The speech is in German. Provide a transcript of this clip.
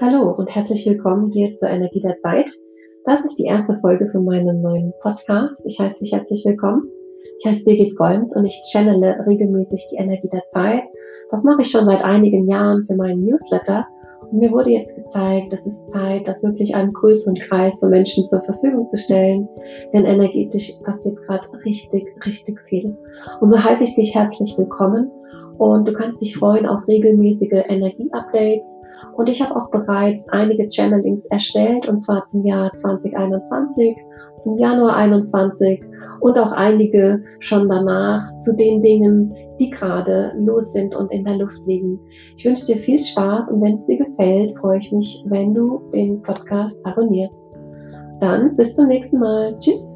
Hallo und herzlich willkommen hier zur Energie der Zeit. Das ist die erste Folge für meinen neuen Podcast. Ich heiße dich herzlich willkommen. Ich heiße Birgit Golms und ich channele regelmäßig die Energie der Zeit. Das mache ich schon seit einigen Jahren für meinen Newsletter. Und mir wurde jetzt gezeigt, es ist Zeit, das wirklich einem größeren Kreis von Menschen zur Verfügung zu stellen. Denn energetisch passiert gerade richtig, richtig viel. Und so heiße ich dich herzlich willkommen. Und du kannst dich freuen auf regelmäßige Energie-Updates und ich habe auch bereits einige Channelings erstellt, und zwar zum Jahr 2021, zum Januar 21 und auch einige schon danach zu den Dingen, die gerade los sind und in der Luft liegen. Ich wünsche dir viel Spaß und wenn es dir gefällt, freue ich mich, wenn du den Podcast abonnierst. Dann bis zum nächsten Mal. Tschüss.